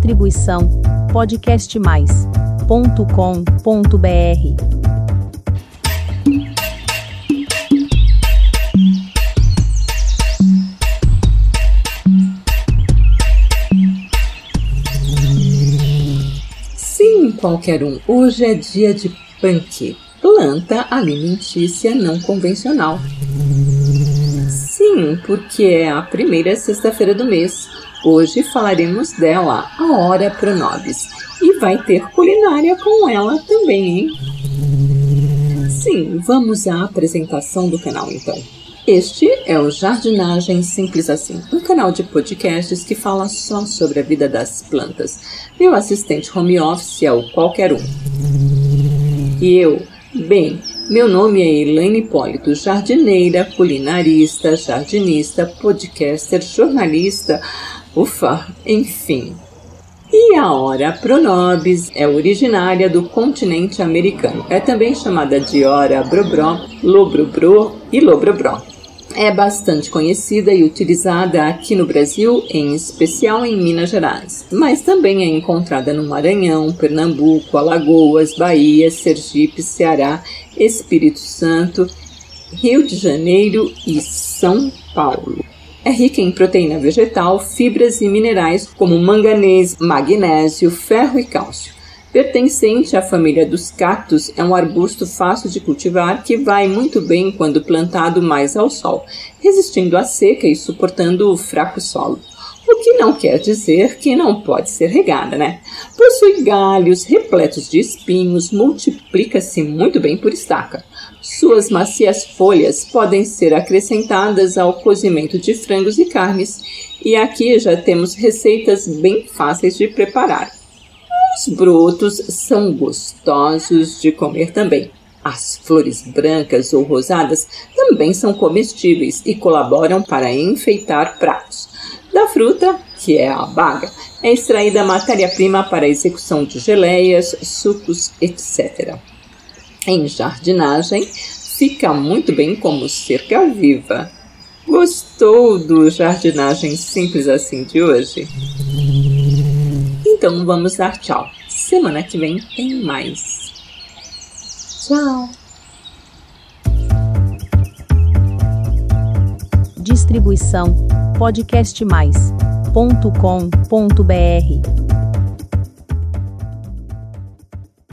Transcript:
Distribuição podcastmais.com.br. Sim, qualquer um. Hoje é dia de punk, planta alimentícia não convencional. Sim, porque é a primeira sexta-feira do mês. Hoje falaremos dela, a Hora Pronobis. E vai ter culinária com ela também, hein? Sim, vamos à apresentação do canal então. Este é o Jardinagem Simples Assim, um canal de podcasts que fala só sobre a vida das plantas. Meu assistente home office é o qualquer um. E eu, bem, meu nome é Elaine Hipólito, jardineira, culinarista, jardinista, podcaster, jornalista, ufa, enfim. E a hora pronobis é originária do continente americano. É também chamada de hora brobró, lobrobrô e lobrobró. É bastante conhecida e utilizada aqui no Brasil, em especial em Minas Gerais, mas também é encontrada no Maranhão, Pernambuco, Alagoas, Bahia, Sergipe, Ceará, Espírito Santo, Rio de Janeiro e São Paulo. É rica em proteína vegetal, fibras e minerais como manganês, magnésio, ferro e cálcio. Pertencente à família dos cactos, é um arbusto fácil de cultivar que vai muito bem quando plantado mais ao sol, resistindo à seca e suportando o fraco solo. O que não quer dizer que não pode ser regada, né? Possui galhos repletos de espinhos, multiplica-se muito bem por estaca. Suas macias folhas podem ser acrescentadas ao cozimento de frangos e carnes, e aqui já temos receitas bem fáceis de preparar. Os brotos são gostosos de comer também. As flores brancas ou rosadas também são comestíveis e colaboram para enfeitar pratos. Da fruta, que é a baga, é extraída matéria-prima para a execução de geleias, sucos, etc. Em jardinagem, fica muito bem como cerca viva. Gostou do jardinagem simples assim de hoje? Então vamos dar tchau. Semana que vem tem mais. Tchau. Distribuição podcastmais.com.br